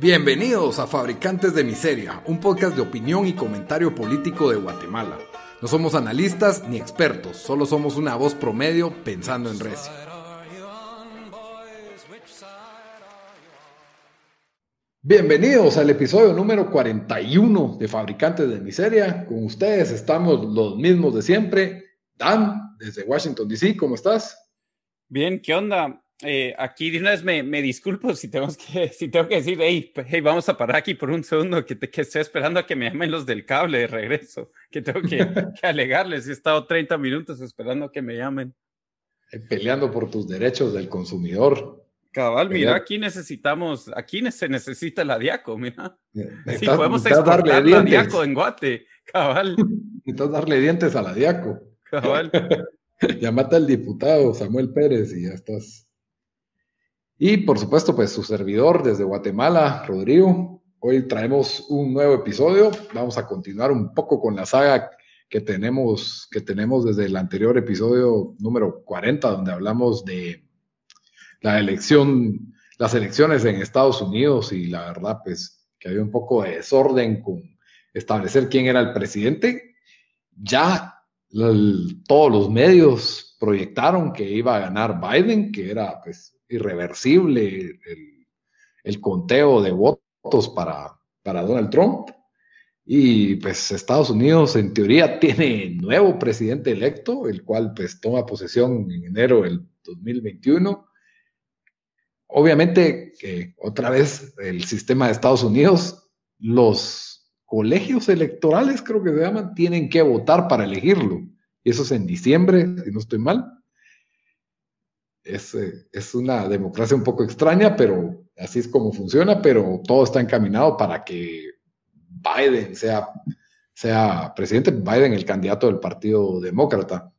Bienvenidos a Fabricantes de Miseria, un podcast de opinión y comentario político de Guatemala. No somos analistas ni expertos, solo somos una voz promedio pensando en recio. Bienvenidos al episodio número 41 de Fabricantes de Miseria. Con ustedes estamos los mismos de siempre. Dan, desde Washington, D.C., ¿cómo estás? Bien, ¿qué onda? Eh, aquí de una vez me, me, disculpo si, tenemos que, si tengo que decir, hey, hey, vamos a parar aquí por un segundo, que, te, que estoy esperando a que me llamen los del cable de regreso, que tengo que, que alegarles. He estado 30 minutos esperando a que me llamen. Eh, peleando por tus derechos del consumidor. Cabal, mira, aquí necesitamos, aquí se necesita la Diaco, mira. Sí, podemos exportar la Diaco en Guate, cabal. Necesitas darle dientes a la Diaco. Cabal. Llamate al diputado Samuel Pérez y ya estás. Y por supuesto, pues su servidor desde Guatemala, Rodrigo. Hoy traemos un nuevo episodio. Vamos a continuar un poco con la saga que tenemos, que tenemos desde el anterior episodio número 40, donde hablamos de la elección, las elecciones en Estados Unidos y la verdad, pues que había un poco de desorden con establecer quién era el presidente. Ya todos los medios proyectaron que iba a ganar Biden, que era pues irreversible el, conteo de votos para, para Donald Trump. Y pues Estados Unidos en teoría tiene nuevo presidente electo, el cual pues toma posesión en enero del 2021. Obviamente que otra vez el sistema de Estados Unidos, los colegios electorales creo que se llaman, tienen que votar para elegirlo. Y eso es en diciembre, si no estoy mal es, eh, es, una democracia un poco extraña, pero así es como funciona, pero todo está encaminado para que Biden sea, sea presidente, Biden el candidato del Partido Demócrata.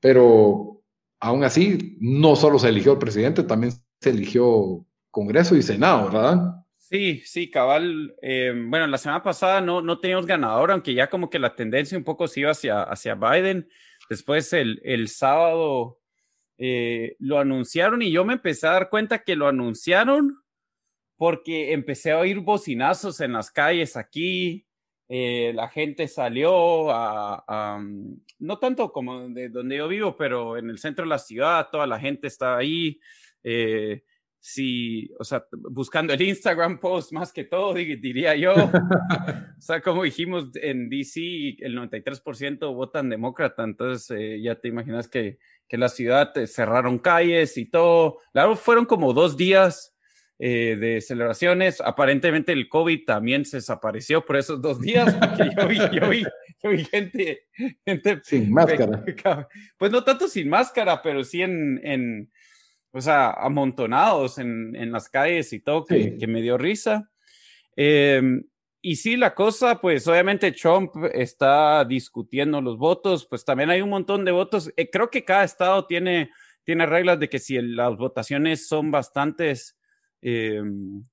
Pero aún así, no solo se eligió el presidente, también se eligió Congreso y Senado, ¿verdad? Sí, sí, cabal. Eh, bueno, la semana pasada no, no teníamos ganador, aunque ya como que la tendencia un poco se iba hacia, hacia Biden. Después el, el sábado eh, lo anunciaron y yo me empecé a dar cuenta que lo anunciaron porque empecé a oír bocinazos en las calles aquí. Eh, la gente salió a, mm, no tanto como de donde yo vivo, pero en el centro de la ciudad, toda la gente estaba ahí. Eh, sí, o sea, buscando el Instagram post más que todo, diría yo. o sea, como dijimos en DC, el 93% votan demócrata, entonces ya te imaginas que que la ciudad eh, cerraron calles y todo. Claro, fueron como dos días eh, de celebraciones. Aparentemente el COVID también se desapareció por esos dos días, porque yo vi, yo vi, yo vi gente, gente, Sin máscara. Pues no tanto sin máscara, pero sí en, en o sea, amontonados en, en las calles y todo, que, que me dio risa. Eh, y sí, la cosa, pues obviamente Trump está discutiendo los votos, pues también hay un montón de votos. Eh, creo que cada estado tiene, tiene reglas de que si las votaciones son bastantes eh,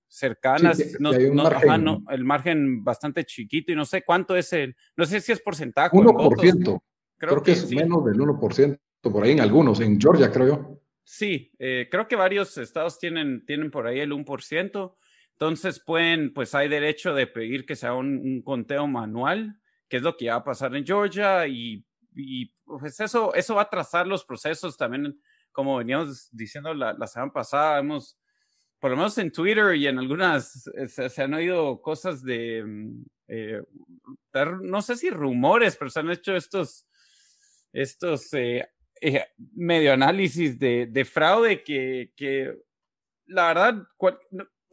cercanas, no, el margen bastante chiquito y no sé cuánto es el, no sé si es porcentaje. 1%. Creo, que, es menos del 1%, por ahí en algunos, en Georgia creo yo. Sí, eh, creo que varios estados tienen, tienen por ahí el 1%. Entonces pueden, pues hay derecho de pedir que sea un, conteo manual, que es lo que va a pasar en Georgia y, pues eso, eso va a trazar los procesos. También, como veníamos diciendo la, la semana pasada, hemos, por lo menos en Twitter y en algunas, eh, se, han oído cosas de, mm, eh, no sé si rumores, pero se han hecho estos, estos eh, medio análisis de, de fraude que la verdad,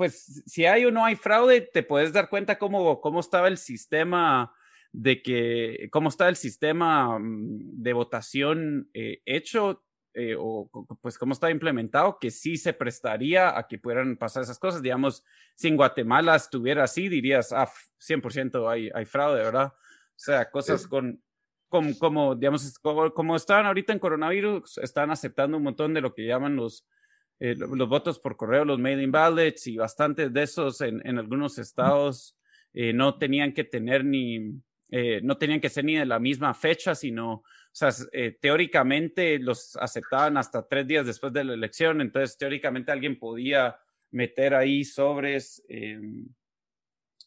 pues si hay o no hay fraude, te puedes dar cuenta cómo, cómo estaba el sistema de que, cómo está el sistema mm, de votación eh, hecho eh, o pues cómo está implementado, que sí se prestaría a que pudieran pasar esas cosas. Digamos, si en Guatemala estuviera así, dirías, ah, 100% hay, hay fraude, ¿verdad? O sea, cosas con, con, como, digamos, como, como están ahorita en coronavirus, están aceptando un montón de lo que llaman los eh, los votos por correo, los mail-in ballots y bastantes de esos en, algunos estados eh, no tenían que tener ni, eh, no tenían que ser ni de la misma fecha, sino, o sea, teóricamente los aceptaban hasta tres días después de la elección, entonces teóricamente alguien podía meter ahí sobres, em,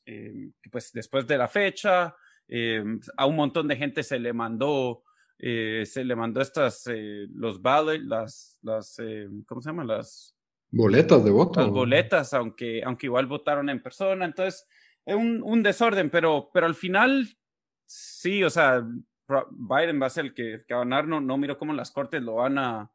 em, pues después de la fecha, em, a un montón de gente se le mandó, eh, se le mandó estas, eh, los ballot, las, las, ¿cómo se llaman? Las boletas de voto. Las boletas, aunque, aunque igual votaron en persona, entonces es un, un desorden, pero, pero al final, sí, o sea, Biden va a ser el que, que va a ganar, no, no miro cómo las cortes lo van a,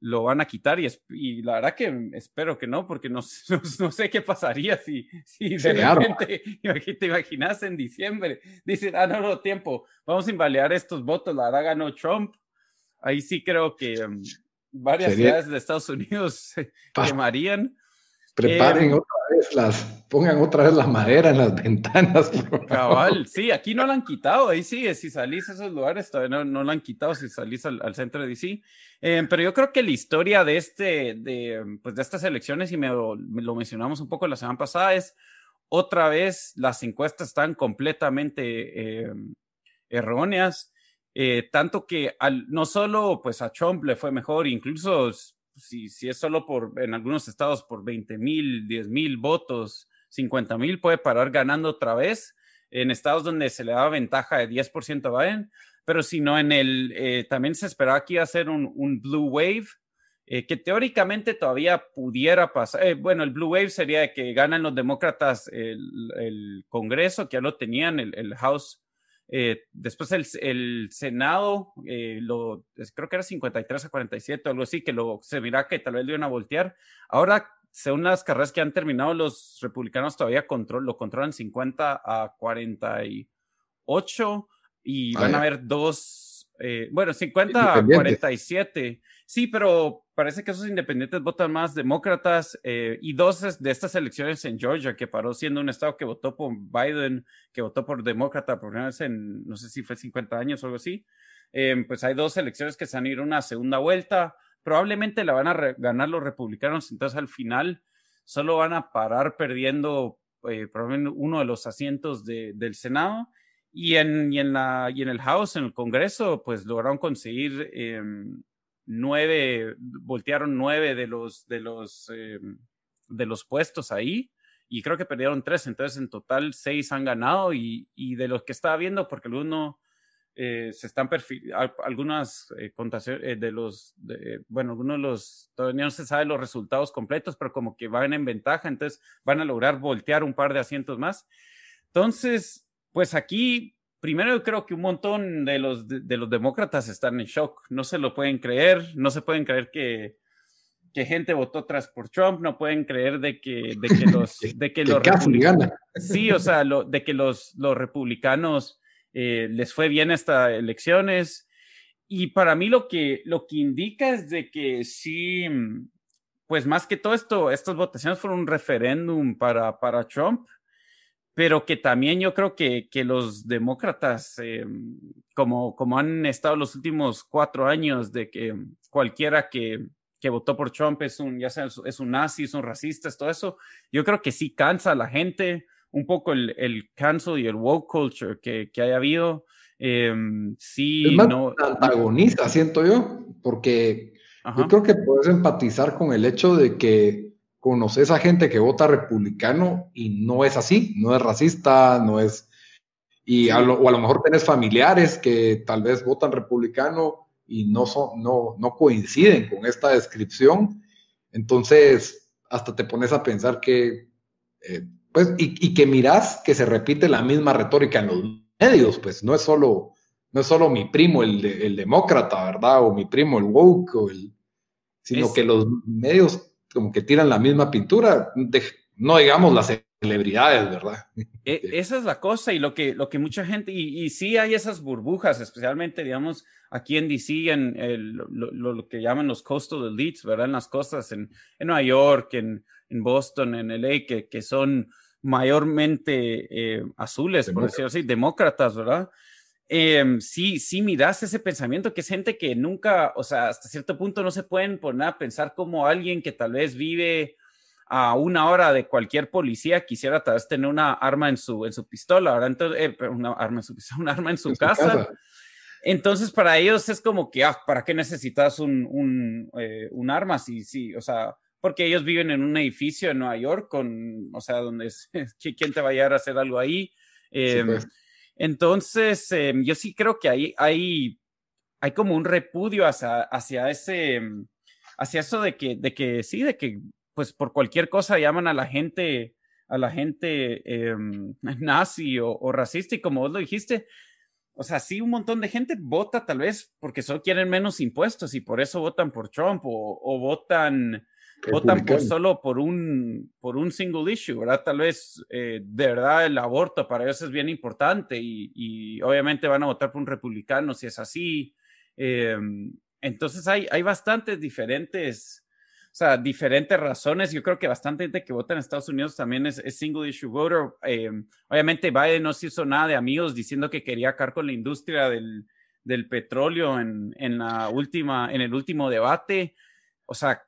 lo van a quitar y, y, la verdad que espero que no, porque no, no, sé qué pasaría si, si de repente, te imaginas en diciembre, dicen, ah, no, no, tiempo, vamos a invalidar estos votos, la verdad ganó Trump. Ahí sí creo que um, varias ciudades de Estados Unidos se quemarían. Preparen em, las, pongan otra vez la madera en las ventanas. Cabal, sí, aquí no la han quitado, ahí sí, si salís a esos lugares todavía no, no la han quitado si salís al, centro de DC. Eh, pero yo creo que la historia de, este, de, pues de estas elecciones, y me, lo mencionamos un poco la semana pasada, es otra vez las encuestas están completamente eh, erróneas. Eh, tanto que al, no solo pues a Trump le fue mejor, incluso si, si es solo por, en algunos estados por 20 mil, 10 mil votos, 50 mil, puede parar ganando otra vez. En estados donde se le daba ventaja de 10% a Biden, pero si no, en el, eh, también se esperaba que iba a ser un, un blue wave, eh, que teóricamente todavía pudiera pasar. Eh, bueno, el blue wave sería que ganan los demócratas el, el Congreso, que ya lo tenían, el, el House eh, después el, el Senado, eh, lo, creo que era 53 a 47 o algo así, que lo, se mira que tal vez lo iban a voltear. Ahora, según las carreras que han terminado, los republicanos todavía control, lo controlan 50 a 48 y van a haber dos, eh, bueno, 50 a 47. Sí, pero parece que esos independientes votan más demócratas eh, y dos de estas elecciones en Georgia, que paró siendo un estado que votó por Biden, que votó por demócrata por primera vez en, no sé si fue 50 años o algo así, eh, pues hay dos elecciones que se han ido a una segunda vuelta. Probablemente la van a ganar los republicanos, entonces al final solo van a parar perdiendo eh, probablemente uno de los asientos del Senado. Y en, y en, la, y en el House, en el Congreso, pues lograron conseguir em, nueve, voltearon nueve de los, de los, eh, de los puestos ahí y creo que perdieron tres, entonces en total seis han ganado y, y de los que estaba viendo, porque alguno eh, se están perfilando, algunas eh, contaciones de los, de, bueno, algunos de los, todavía no se sabe los resultados completos, pero como que van en ventaja, entonces van a lograr voltear un par de asientos más. Entonces, pues aquí primero yo creo que un montón de los, de, los demócratas están en shock, no se lo pueden creer, no se pueden creer que, que gente votó tras por Trump, no pueden creer de que, de que los, de que los republicanos, sí, o sea, lo, de que los, los republicanos eh, les fue bien estas elecciones. Y para mí lo que, lo que indica es de que sí, pues más que todo esto, estas votaciones fueron un referéndum para, para Trump pero que también yo creo que, que los demócratas, eh, como, como han estado los últimos cuatro años, de que cualquiera que, que votó por Trump es un, ya sea, es un nazi, es un racista, es todo eso, yo creo que sí cansa a la gente un poco el, el cancel y el woke culture que, que haya habido. Eh, sí, no. Antagonista, siento yo, porque yo creo que puedes empatizar con el hecho de que conoces a gente que vota republicano y no es así, no es racista, no es... Y a lo, o a lo mejor tenés familiares que tal vez votan republicano y no, son, no, no coinciden con esta descripción. Entonces, hasta te pones a pensar que, eh, pues, y, y, que mirás que se repite la misma retórica en los medios, pues no es solo, no es solo mi primo el, el demócrata, ¿verdad? O mi primo el woke, o el, sino que los medios como que tiran la misma pintura, no digamos las celebridades, ¿verdad? E, esa es la cosa y lo que, lo que mucha gente, y, y sí hay esas burbujas, especialmente, digamos, aquí en DC, en el, lo, lo, que llaman los coastal elites, ¿verdad? En las costas, en, en Nueva York, en, en, Boston, en LA, que, que son mayormente eh, azules, por decirlo así, demócratas, ¿verdad? Eh, sí, sí miras ese pensamiento que es gente que nunca, o sea, hasta cierto punto no se pueden poner a pensar como alguien que tal vez vive a una hora de cualquier policía quisiera tal vez tener una arma en su, en su pistola, ¿verdad? Entonces, eh, una arma en su pistola, un arma en su, casa. Entonces, para ellos es como que, ah, ¿para qué necesitas un, un, eh, un arma? Sí, sí, o sea, porque ellos viven en un edificio en Nueva York con, o sea, donde es, quién te va a llegar a hacer algo ahí. Em, pues. Entonces, em, yo sí creo que hay, hay, hay como un repudio hacia, hacia ese, em, hacia eso de que, de que sí, de que pues por cualquier cosa llaman a la gente, a la gente nazi o, racista y como vos lo dijiste, o sea, sí, un montón de gente vota tal vez porque solo quieren menos impuestos y por eso votan por Trump o votan votan por solo por un, por un single issue, ¿verdad? Tal vez eh, de verdad el aborto para ellos es bien importante y, obviamente van a votar por un republicano si es así. Em, entonces hay, hay bastantes diferentes, o sea, diferentes razones. Yo creo que bastante gente que vota en Estados Unidos también es, single issue voter. Em, obviamente Biden no se hizo nada de amigos diciendo que quería acabar con la industria del, del petróleo en, en, la última, en el último debate. O sea,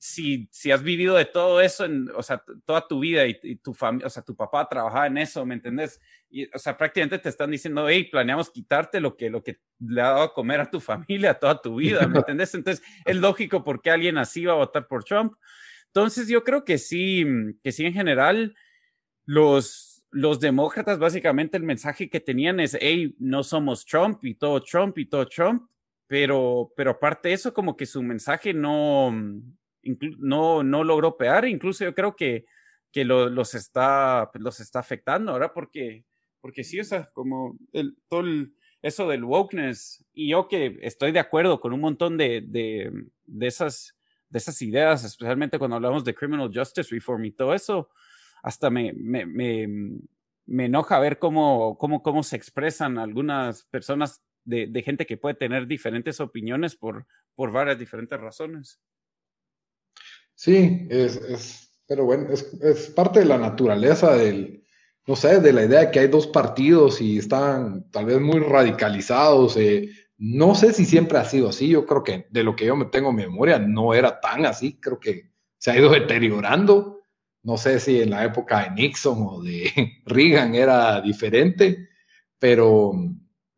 si, si has vivido de todo eso, en, o sea, toda tu vida y, tu familia, o sea, tu papá trabajaba en eso, ¿me entendés? Y, o sea, prácticamente te están diciendo, hey, planeamos quitarte lo que, lo que le ha dado a comer a tu familia toda tu vida, ¿me entendés? Entonces, es lógico por qué alguien así va a votar por Trump. Entonces, yo creo que sí, que sí, en general, los, los demócratas, básicamente el mensaje que tenían es, hey, no somos Trump y todo Trump y todo Trump, pero, pero aparte de eso, como que su mensaje no, no, no logró pegar, incluso yo creo que, que los, está, pues, los está afectando, ahora Porque, porque sí, o como el, todo eso del wokeness, y yo que estoy de acuerdo con un montón de, de, de, esas, de esas ideas, especialmente cuando hablamos de criminal justice reform y todo eso, hasta me, me, me, me enoja ver cómo, cómo, cómo se expresan algunas personas de, de, gente que puede tener diferentes opiniones por, por varias diferentes razones. Sí, es, es pero bueno, es, es, parte de la naturaleza del, no sé, de la idea de que hay dos partidos y están tal vez muy radicalizados. Eh, no sé si siempre ha sido así, yo creo que de lo que yo me tengo memoria no era tan así, creo que se ha ido deteriorando. No sé si en la época de Nixon o de Reagan era diferente, pero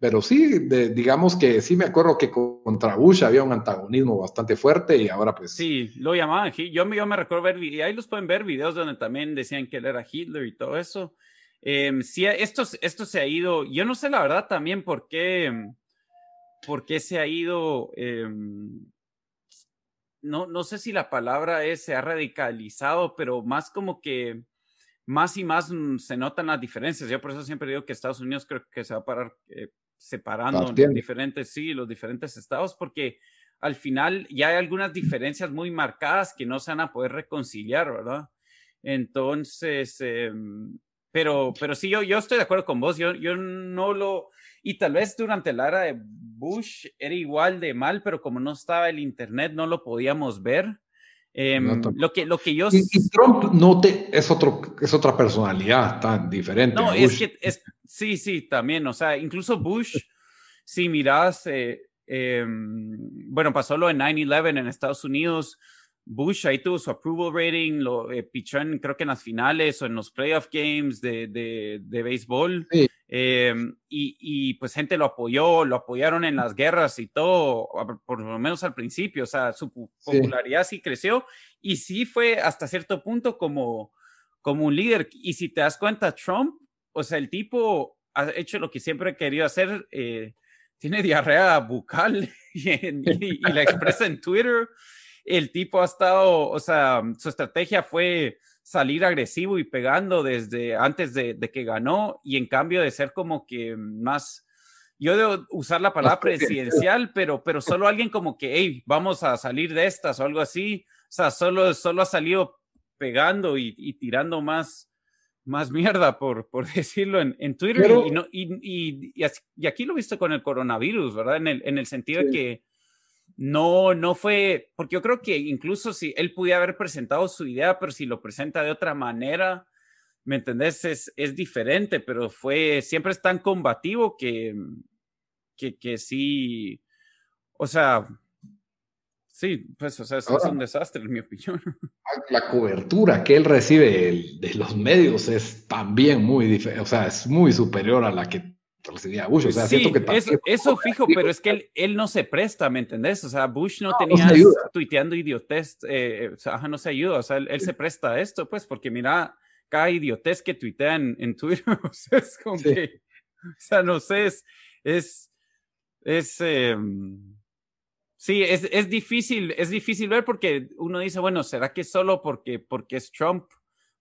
pero sí, digamos que sí me acuerdo que contra Bush había un antagonismo bastante fuerte y ahora pues... Sí, lo llamaban, yo, yo me recuerdo ver, y ahí los pueden ver videos donde también decían que él era Hitler y todo eso. Eh, sí, esto, esto se ha ido, yo no sé la verdad también por qué, por se ha ido, em, no, no sé si la palabra es se ha radicalizado, pero más como que más y más mm, se notan las diferencias. Yo por eso siempre digo que Estados Unidos creo que se va a parar eh, separando los diferentes, sí, los diferentes estados, porque al final ya hay algunas diferencias muy marcadas que no se van a poder reconciliar, ¿verdad? Entonces, em, pero, pero sí, yo, yo estoy de acuerdo con vos, yo, yo no lo, y tal vez durante la era de Bush era igual de mal, pero como no estaba el Internet, no lo podíamos ver. Em, lo, que, lo que yo... Y, Trump no te, es, otro, es otra personalidad tan diferente. No, es que es, sí, sí, también, o sea, incluso Bush, si miras, eh, em, bueno, pasó lo en 9-11 en Estados Unidos, Bush ahí tuvo su approval rating, lo eh, pichó en, creo que en las finales o en los playoff games de, de, de béisbol. Em, y, y, pues gente lo apoyó, lo apoyaron en las guerras y todo, por lo menos al principio, o sea, su popularidad sí, creció y sí fue hasta cierto punto como, como un líder. Y si te das cuenta, Trump, o sea, el tipo ha hecho lo que siempre ha querido hacer, eh, tiene diarrea bucal y, y la expresa en Twitter el tipo ha estado, o sea, su estrategia fue salir agresivo y pegando desde antes de, que ganó y en cambio de ser como que más, yo debo usar la palabra presidencial, pero, pero solo alguien como que, hey, vamos a salir de estas o algo así, o sea, solo, solo ha salido pegando y, tirando más, más mierda, por, por decirlo en, en Twitter. y, y, y, aquí lo he visto con el coronavirus, ¿verdad? En el, en el sentido de que no, no fue, porque yo creo que incluso si él pudiera haber presentado su idea, pero si lo presenta de otra manera, ¿me entendés? Es, es diferente, pero fue, siempre es tan combativo que, que, que sí, o sea, sí, pues, o sea, es, un desastre, en mi opinión. La cobertura que él recibe de los medios es también muy diferente, o sea, es muy superior a la que recibía a Bush. O sea, sí, siento que eso, eso fijo, pero es que él, él, no se presta, ¿me entendés? O sea, Bush no, tenía tuiteando idiotez, eh, o sea, no se ayuda, o sea, él, se presta a esto, pues, porque mira, cada idiotez que tuitea en, Twitter, o sea, es como que, o sea, no sé, es, es, es em, sí, es, es, difícil, es difícil ver porque uno dice, bueno, ¿será que solo porque, porque es Trump?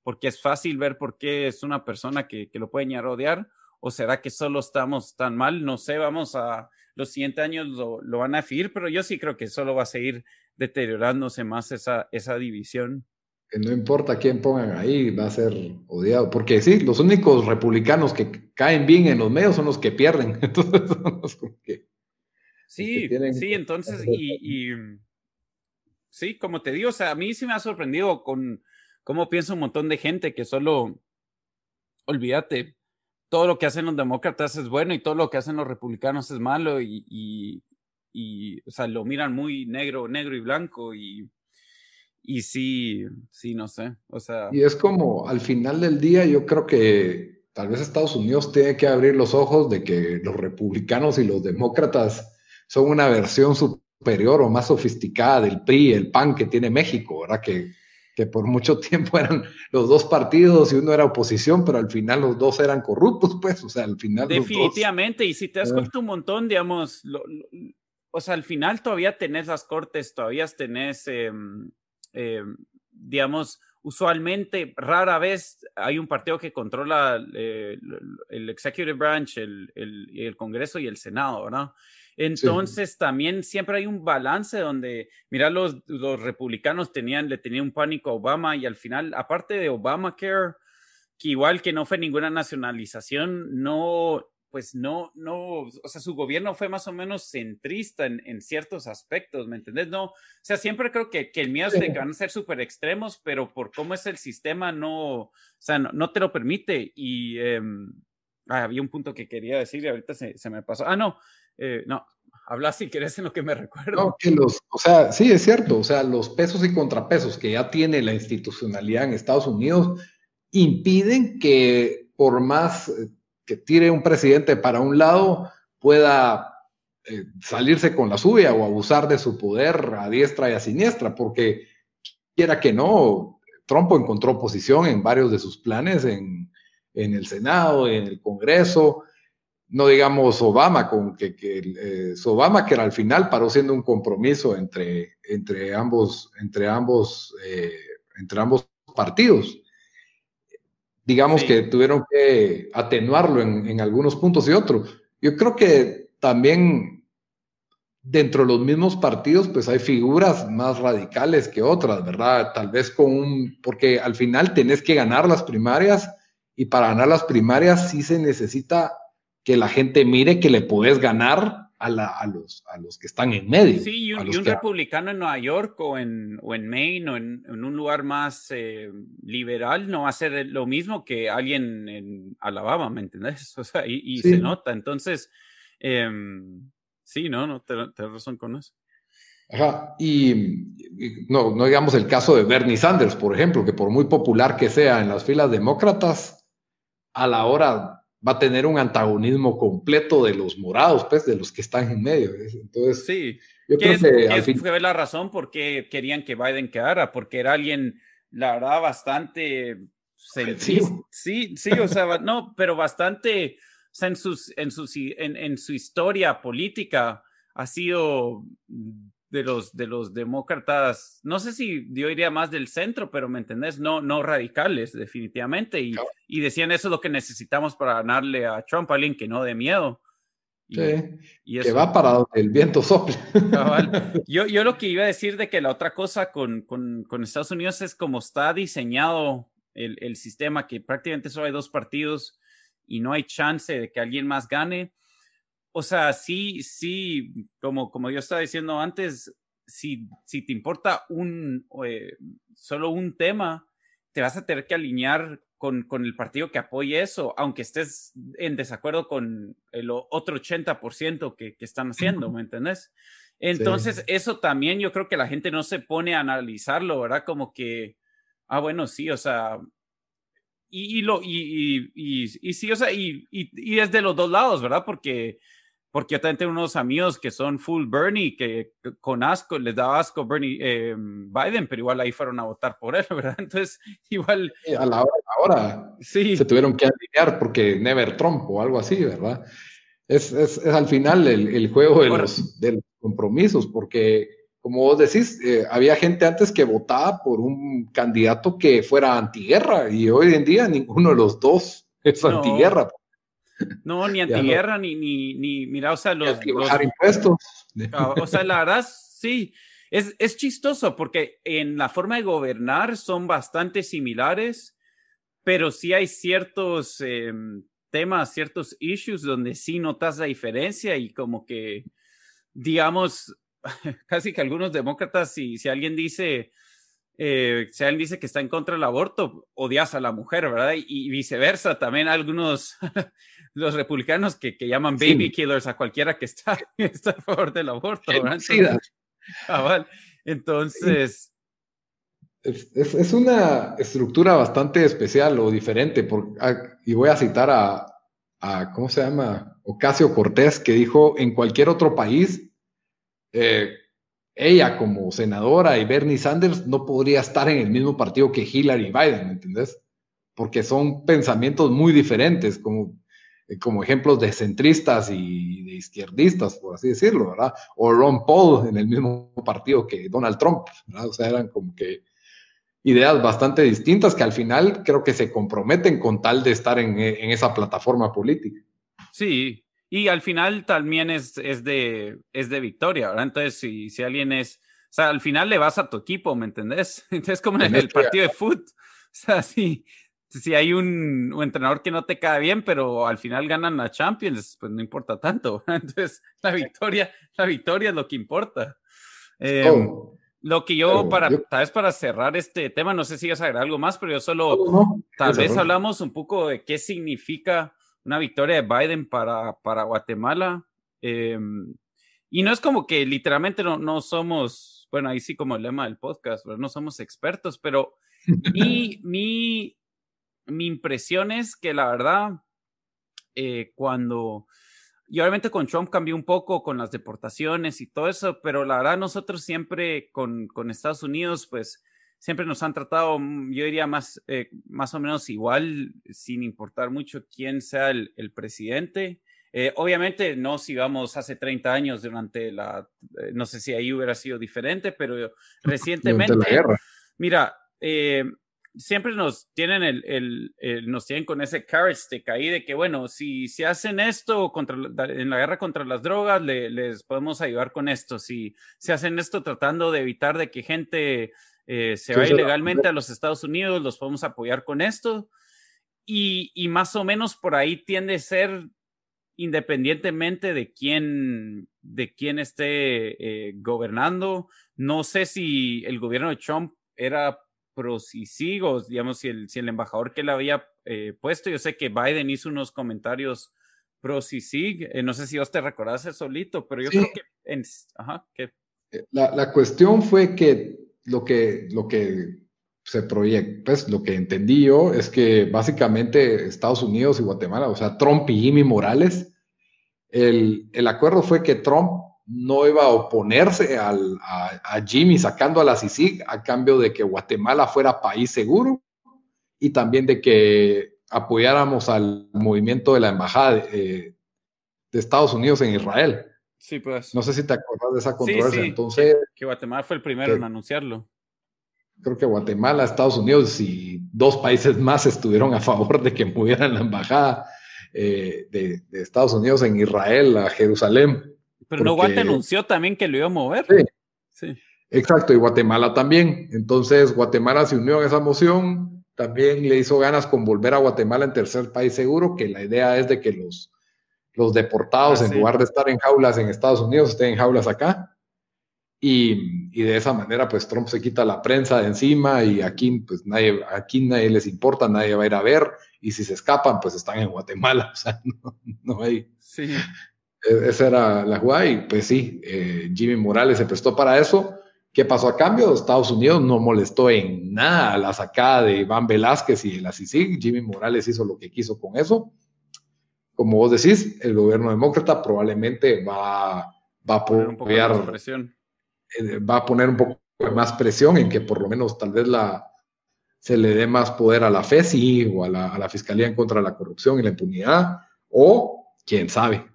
Porque es fácil ver por qué es una persona que, que lo pueden rodear ¿O será que solo estamos tan mal? No sé, vamos a los siguientes años lo, lo van a definir, pero yo sí creo que solo va a seguir deteriorándose más esa, esa división. Que no importa quién pongan ahí, va a ser odiado. Porque sí, los únicos republicanos que caen bien en los medios son los que pierden. Entonces, son los que, sí, sí, entonces, y, y, sí, como te digo, o sea, a mí sí me ha sorprendido con cómo piensa un montón de gente que solo, olvídate, todo lo que hacen los demócratas es bueno y todo lo que hacen los republicanos es malo y, o sea, lo miran muy negro, negro y blanco y, y sí, sí, no sé, o sea. Y es como, al final del día, yo creo que tal vez Estados Unidos tiene que abrir los ojos de que los republicanos y los demócratas son una versión superior o más sofisticada del PRI, el PAN que tiene México, ¿verdad? Que que por mucho tiempo eran los dos partidos y uno era oposición, pero al final los dos eran corruptos, pues, o sea, al final. Definitivamente, y si te das cuenta un montón, digamos, o sea, al final todavía tenés las cortes, todavía tenés, em, em, digamos, usualmente, rara vez hay un partido que controla eh, el executive branch, el, el, el Congreso y el Senado, ¿verdad? Entonces también siempre hay un balance donde, mira, los, los republicanos tenían, le tenían un pánico a Obama y al final, aparte de Obamacare, que igual que no fue ninguna nacionalización, no, pues no, no, o sea, su gobierno fue más o menos centrista en, en ciertos aspectos, ¿me entendés? No, o sea, siempre creo que, que el miedo es de que van a ser súper extremos, pero por cómo es el sistema, no, o sea, no, te lo permite. Y ah, había un punto que quería decir y ahorita se, se me pasó. Ah, no, eh, no, habla si quieres en lo que me recuerdo. No, que los, o sea, sí, es cierto, o sea, los pesos y contrapesos que ya tiene la institucionalidad en Estados Unidos impiden que por más eh, que tire un presidente para un lado, pueda eh, salirse con la suya o abusar de su poder a diestra y a siniestra, porque quiera que no, Trump encontró oposición en varios de sus planes en, en el Senado, en el Congreso, no digamos Obama, con que, que eh, Obama que era al final paró siendo un compromiso entre, entre ambos, entre ambos, eh, entre ambos partidos. Digamos que tuvieron que atenuarlo en, en, algunos puntos y otros. Yo creo que también dentro de los mismos partidos, pues hay figuras más radicales que otras, ¿verdad? Tal vez con un, porque al final tenés que ganar las primarias y para ganar las primarias sí se necesita que la gente mire que le puedes ganar a, los, a los que están en medio. Sí, y un, republicano en Nueva York o en, o en Maine o en, un lugar más eh, liberal no va a ser lo mismo que alguien en Alabama, ¿me entendés? O sea, y, se nota. Entonces, em, sí, no, no, te, razón con eso. Ajá, y, no, no digamos el caso de Bernie Sanders, por ejemplo, que por muy popular que sea en las filas demócratas, a la hora va a tener un antagonismo completo de los morados, pues, de los que están en medio. Entonces, sí, yo creo que al fin... fue la razón por qué querían que Biden quedara, porque era alguien, la verdad, bastante Sí, sí, o sea, no, pero bastante, o sea, en, sus, en, sus, en, en su historia política ha sido de los, de los demócratas, no sé si yo diría más del centro, pero me entendés, no, no radicales, definitivamente. Y, y decían eso es lo que necesitamos para ganarle a Trump, alguien que no de miedo. sí, y que va para donde el viento sople. Yo, yo lo que iba a decir de que la otra cosa con, con, con Estados Unidos es como está diseñado el, el sistema, que prácticamente solo hay dos partidos y no hay chance de que alguien más gane o sea, sí, sí, como, como yo estaba diciendo antes, si, si te importa un, eh, solo un tema, te vas a tener que alinear con, con, el partido que apoye eso, aunque estés en desacuerdo con el otro 80% que, que están haciendo, ¿me entendés? Entonces, eso también yo creo que la gente no se pone a analizarlo, ¿verdad? Como que, ah, bueno, sí, o sea, y, lo, y, y, sí, o sea, y, y, es de los dos lados, ¿verdad? Porque, porque yo también tengo unos amigos que son full Bernie, que con asco, les da asco Bernie eh, Biden, pero igual ahí fueron a votar por él, ¿verdad? Entonces, igual... a la hora, sí. se tuvieron que alinear porque Never Trump o algo así, ¿verdad? Es, es, al final el, el juego de los, de los compromisos, porque como vos decís, eh, había gente antes que votaba por un candidato que fuera antiguerra y hoy en día ninguno de los dos es antiguerra. No, ni antiguerra, ni, ni, ni, mira, o sea, los... bajar impuestos. Ah, o sea, la verdad, sí, es, es chistoso porque en la forma de gobernar son bastante similares, pero sí hay ciertos em, temas, ciertos issues donde sí notas la diferencia y como que, digamos, casi que algunos demócratas, si, si alguien dice, eh, alguien dice que está en contra del aborto, odias a la mujer, ¿verdad? Y, viceversa, también algunos, los republicanos que, que llaman baby killers a cualquiera que está, está a favor del aborto, ¿verdad? Entonces... Es, es, una estructura bastante especial o diferente, por, ah, y voy a citar a, a, ¿cómo se llama? Ocasio Cortés, que dijo, en cualquier otro país eh, ella como senadora y Bernie Sanders no podría estar en el mismo partido que Hillary y Biden, ¿me entendés? Porque son pensamientos muy diferentes, como, eh, como ejemplos de centristas y de izquierdistas, por así decirlo, ¿verdad? O Ron Paul en el mismo partido que Donald Trump, ¿verdad? O sea, eran como que ideas bastante distintas que al final creo que se comprometen con tal de estar en, en esa plataforma política. Sí, y al final también es, es, de, es de victoria, ¿verdad? Entonces, si, si alguien es, o sea, al final le vas a tu equipo, ¿me entendés? Entonces, como en el partido de fútbol, o sea, si, si hay un, entrenador que no te cae bien, pero al final ganan la Champions, pues no importa tanto. Entonces, la victoria, la victoria es lo que importa. Em, oh. Lo que yo, para, tal vez para cerrar este tema, no sé si vas a agregar algo más, pero yo solo, tal vez hablamos un poco de qué significa una victoria de Biden para, para Guatemala. Em, y no es como que literalmente no, no somos, bueno, ahí sí como el lema del podcast, no somos expertos, pero mi, mi, mi impresión es que la verdad, eh, cuando, y obviamente con Trump cambió un poco con las deportaciones y todo eso, pero la verdad nosotros siempre con, con Estados Unidos, pues siempre nos han tratado, mm, yo diría, más, eh, más o menos igual, sin importar mucho quién sea el, presidente. Eh, obviamente no si vamos hace 30 años durante la, eh, no sé si ahí hubiera sido diferente, pero recientemente, mira, siempre nos tienen el, nos tienen con ese carrot stick ahí de que, bueno, si, si hacen esto contra, en la guerra contra las drogas, les podemos ayudar con esto. Si, si hacen esto tratando de evitar de que gente eh, se va ilegalmente a los Estados Unidos, los podemos apoyar con esto. Y, y, más o menos por ahí tiende a ser independientemente de quién, de quién esté eh, gobernando. No sé si el gobierno de Trump era pro CICIG o digamos si el, si el embajador que le había eh, puesto. Yo sé que Biden hizo unos comentarios pro CICIG. no sé si vos te recordás solito, pero yo creo que, ajá, que... La, la cuestión fue que lo que, lo que se proyecta, pues lo que entendí yo es que básicamente Estados Unidos y Guatemala, o sea, Trump y Jimmy Morales, el, el acuerdo fue que Trump no iba a oponerse al, a, Jimmy sacando a la CICIG a cambio de que Guatemala fuera país seguro y también de que apoyáramos al movimiento de la embajada de, de Estados Unidos en Israel. Sí, pues. No sé si te acuerdas de esa controversia. Entonces. Que, Guatemala fue el primero en anunciarlo. Creo que Guatemala, Estados Unidos y dos países más estuvieron a favor de que movieran la embajada eh, de, Estados Unidos en Israel a Jerusalén. Pero no Guate anunció también que lo iba a mover. Sí. sí. Exacto, y Guatemala también. Entonces, Guatemala se unió a esa moción. También le hizo ganas con volver a Guatemala en tercer país seguro, que la idea es de que los los deportados, ah, en lugar de estar en jaulas en Estados Unidos, estén en jaulas acá. Y, y, de esa manera, pues Trump se quita la prensa de encima y aquí, pues nadie, aquí nadie les importa, nadie va a ir a ver. Y si se escapan, pues están en Guatemala. O sea, no, hay. Sí. E, esa era la jugada y pues sí, eh, Jimmy Morales se prestó para eso. ¿Qué pasó a cambio? Estados Unidos no molestó en nada la sacada de Iván Velázquez y de la CICIG. Jimmy Morales hizo lo que quiso con eso. Como vos decís, el gobierno demócrata probablemente va, va a apoyar, presión. Eh, va a poner un poco más presión en que por lo menos tal vez la, se le dé más poder a la FESI o a la, a la Fiscalía en contra de la corrupción y la impunidad, o quién sabe,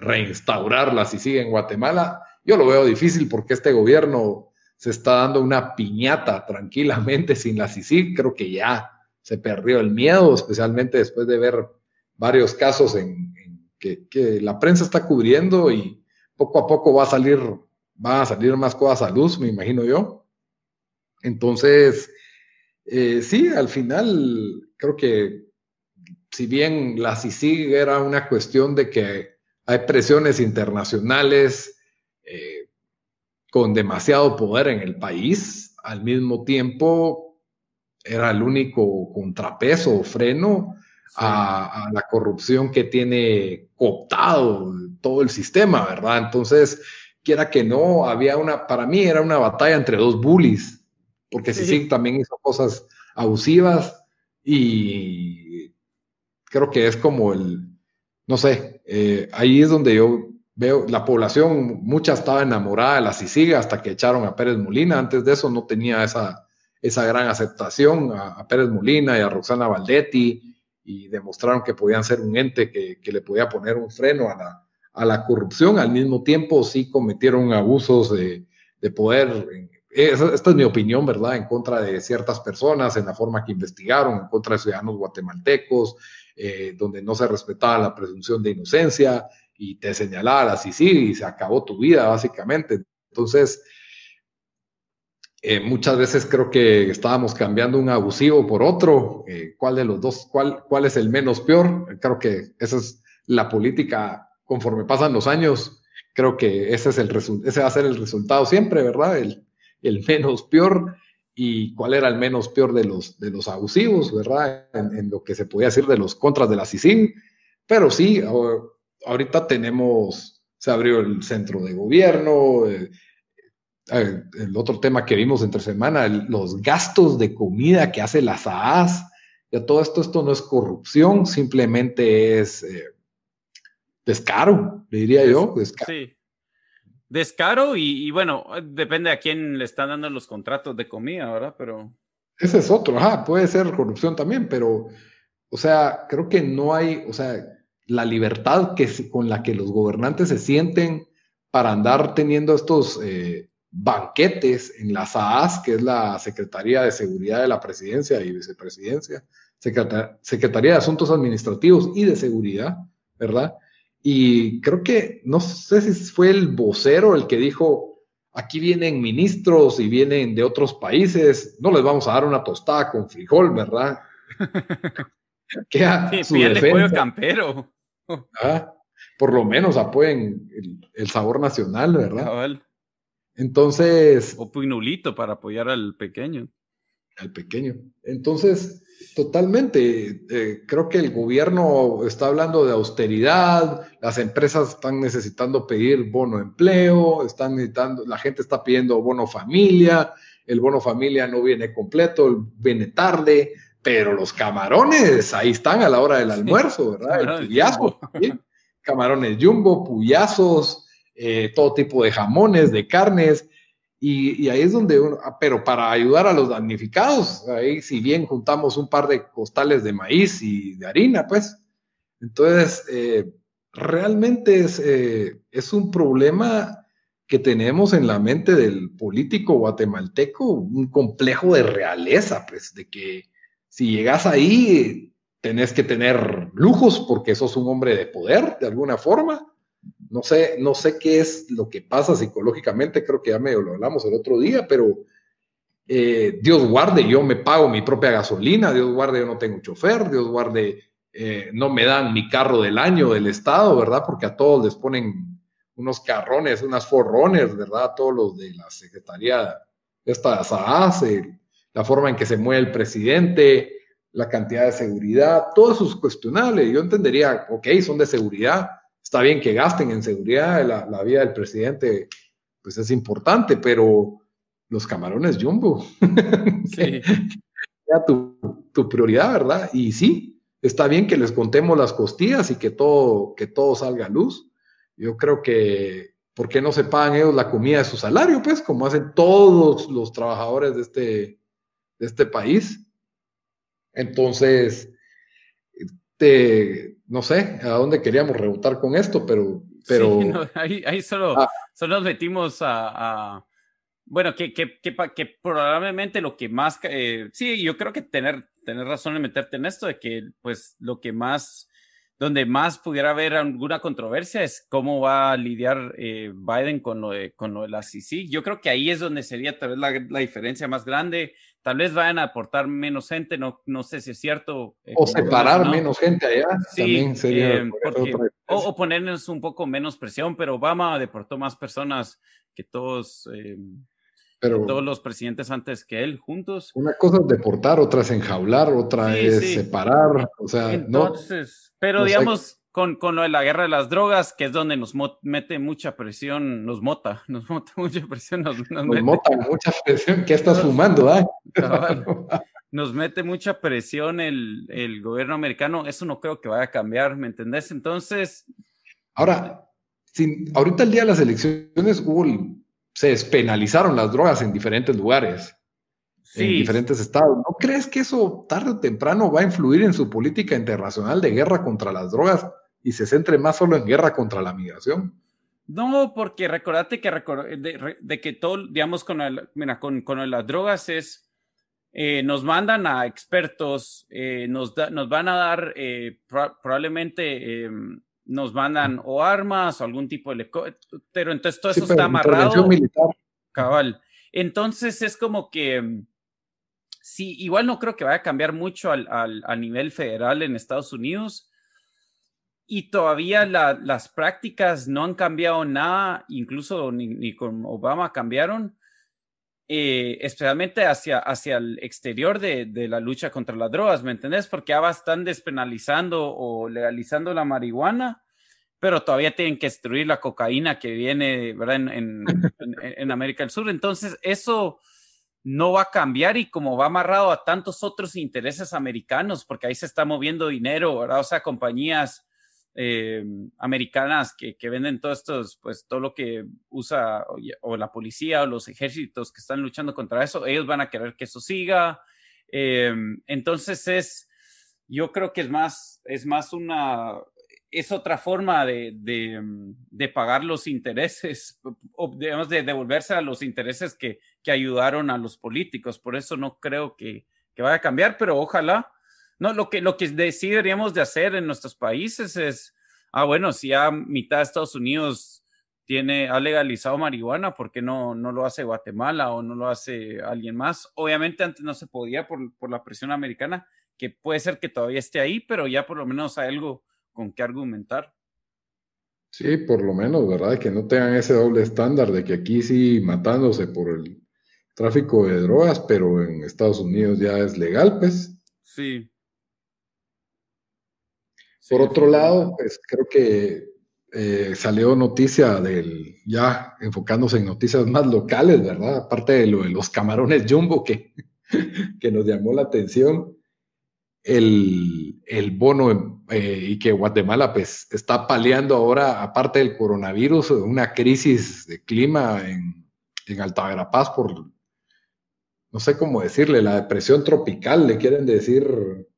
reinstaurarla si sigue en Guatemala. Yo lo veo difícil porque este gobierno se está dando una piñata tranquilamente sin la CICIG. Creo que ya se perdió el miedo, especialmente después de ver varios casos en, que, la prensa está cubriendo y poco a poco va a salir, a salir más cosas a luz, me imagino yo. Entonces, eh, sí, al final creo que si bien la CICIG era una cuestión de que hay presiones internacionales eh, con demasiado poder en el país, al mismo tiempo era el único contrapeso o freno a, la corrupción que tiene cooptado todo el sistema, ¿verdad? Entonces, quiera que no, había una, para mí era una batalla entre dos bullies, porque sí. también hizo cosas abusivas y creo que es como el, no sé, eh, ahí es donde yo veo, la población, mucha estaba enamorada de la CICIG hasta que echaron a Pérez Molina, antes de eso no tenía esa, esa gran aceptación a, Pérez Molina y a Roxana Valdetti y demostraron que podían ser un ente que, que le podía poner un freno a la, a la corrupción, al mismo tiempo sí cometieron abusos de, de poder esta es mi opinión, ¿verdad? En contra de ciertas personas, en la forma que investigaron, en contra de ciudadanos guatemaltecos, eh, donde no se respetaba la presunción de inocencia y te señalaban así, sí, y se acabó tu vida, básicamente. Entonces, eh, muchas veces creo que estábamos cambiando un abusivo por otro. Eh, ¿Cuál de los dos, cuál, cuál es el menos peor? Creo que esa es la política conforme pasan los años. Creo que ese, es el ese va a ser el resultado siempre, ¿verdad? El, el menos peor y cuál era el menos peor de los, de los abusivos, ¿verdad? En, lo que se podía decir de los contras de la CICIN. Pero sí, ahorita tenemos, se abrió el centro de gobierno, eh, el otro tema que vimos entre semana, los gastos de comida que hace la SAAS, ya todo esto, esto no es corrupción, simplemente es eh, descaro, le diría yo. Descaro. Sí descaro y, bueno, depende a quién le están dando los contratos de comida, ¿verdad? Pero... Ese es otro, ajá, puede ser corrupción también, pero, o sea, creo que no hay, o sea, la libertad que, con la que los gobernantes se sienten para andar teniendo estos eh, banquetes en la SAAS, que es la Secretaría de Seguridad de la Presidencia y Vicepresidencia, Secretaría de Asuntos Administrativos y de Seguridad, ¿verdad? Y creo que, no sé si fue el vocero el que dijo, aquí vienen ministros y vienen de otros países, no les vamos a dar una tostada con frijol, ¿verdad? que su defensa, campero. Ah, por lo menos apoyen el, sabor nacional, ¿verdad? Entonces... O pinulito para apoyar al pequeño. Al pequeño. Entonces, Totalmente. Eh, creo que el gobierno está hablando de austeridad, las empresas están necesitando pedir bono empleo, están necesitando, la gente está pidiendo bono familia, el bono familia no viene completo, viene tarde, pero los camarones ahí están a la hora del almuerzo, ¿verdad? El puyazo, camarones jumbo, puyazos, eh, todo tipo de jamones, de carnes. Y, ahí es donde uno, ah, pero para ayudar a los damnificados, ahí si bien juntamos un par de costales de maíz y de harina, pues, entonces eh, realmente es, eh, es un problema que tenemos en la mente del político guatemalteco, un complejo de realeza, pues, de que si llegas ahí tenés que tener lujos porque sos un hombre de poder de alguna forma no sé, no sé qué es lo que pasa psicológicamente, creo que ya medio lo hablamos el otro día, pero eh, Dios guarde, yo me pago mi propia gasolina, Dios guarde, yo no tengo chofer, Dios guarde, eh, no me dan mi carro del año del Estado, ¿verdad? Porque a todos les ponen unos carrones, unas forrones, ¿verdad? A todos los de la Secretaría, esta SAAS, la forma en que se mueve el presidente, la cantidad de seguridad, todo eso es cuestionable. Yo entendería, ok, son de seguridad, está bien que gasten en seguridad, la, vida del presidente pues es importante, pero los camarones jumbo. Sí. tu, tu prioridad, ¿verdad? Y sí, está bien que les contemos las costillas y que todo, que todo salga a luz. Yo creo que, ¿por qué no se pagan ellos la comida de su salario? Pues, como hacen todos los trabajadores de este, de este país. Entonces, no sé a dónde queríamos rebotar con esto, pero... pero ahí, solo, ah. solo nos metimos a bueno, que, que, que, que, probablemente lo que más, eh, sí, yo creo que tener, tener razón en meterte en esto, de que pues lo que más, donde más pudiera haber alguna controversia es cómo va a lidiar eh, Biden con lo, de, con lo de la CC. Yo creo que ahí es donde sería tal vez la, la, diferencia más grande. Tal vez vayan a aportar menos gente, no, no sé si es cierto. Eh, o separar menos gente allá. Sí, también sería o, o, ponernos un poco menos presión, pero Obama deportó más personas que todos pero todos los presidentes antes que él juntos. Una cosa es deportar, otra es enjaular, otra es separar, o sea, Entonces, pero digamos, con, con, lo de la guerra de las drogas, que es donde nos mete mucha presión, nos mota, nos mota mucha presión. Nos, mota mucha presión, ¿qué estás fumando? Ah? nos mete mucha presión el, el gobierno americano, eso no creo que vaya a cambiar, ¿me entendés? Entonces... Ahora, sin, ahorita el día de las elecciones hubo se despenalizaron las drogas en diferentes lugares, en diferentes estados. ¿No crees que eso tarde o temprano va a influir en su política internacional de guerra contra las drogas y se centre más solo en guerra contra la migración? No, porque recordate que, de, que todo, digamos, con, mira, con, con las drogas es, eh, nos mandan a expertos, eh, nos, nos van a dar eh, probablemente em, nos mandan o armas o algún tipo de pero entonces todo eso está amarrado. Militar. Cabal. Entonces es como que sí, igual no creo que vaya a cambiar mucho al, al, a nivel federal en Estados Unidos. Y todavía las prácticas no han cambiado nada, incluso ni, ni con Obama cambiaron, eh, especialmente hacia, hacia el exterior de, de, la lucha contra las drogas, ¿me entendés? Porque ya están despenalizando o legalizando la marihuana, pero todavía tienen que destruir la cocaína que viene, ¿verdad? En, en, en, América del Sur. Entonces, eso no va a cambiar y como va amarrado a tantos otros intereses americanos, porque ahí se está moviendo dinero, ¿verdad? O sea, compañías eh, americanas que, que, venden todos estos, pues todo lo que usa o, la policía o los ejércitos que están luchando contra eso, ellos van a querer que eso siga. Eh, entonces es, yo creo que es más, es más una, es otra forma de, de, de pagar los intereses, o digamos, de devolverse a los intereses que, que ayudaron a los políticos. Por eso no creo que, que vaya a cambiar, pero ojalá no, lo que, lo que deberíamos de hacer en nuestros países es, ah, bueno, si ya mitad de Estados Unidos tiene, ha legalizado marihuana, ¿por qué no, no lo hace Guatemala o no lo hace alguien más? Obviamente antes no se podía por, por la presión americana, que puede ser que todavía esté ahí, pero ya por lo menos hay algo con qué argumentar. Sí, por lo menos, ¿verdad? Que no tengan ese doble estándar de que aquí sí matándose por el tráfico de drogas, pero en Estados Unidos ya es legal, pues. Sí. Por otro lado, pues creo que eh, salió noticia del, ya enfocándose en noticias más locales, ¿verdad? Aparte de lo de los camarones jumbo que, que nos llamó la atención, el, el bono eh, y que Guatemala pues está paliando ahora, aparte del coronavirus, una crisis de clima en, en Alta Verapaz por, no sé cómo decirle, la depresión tropical, le quieren decir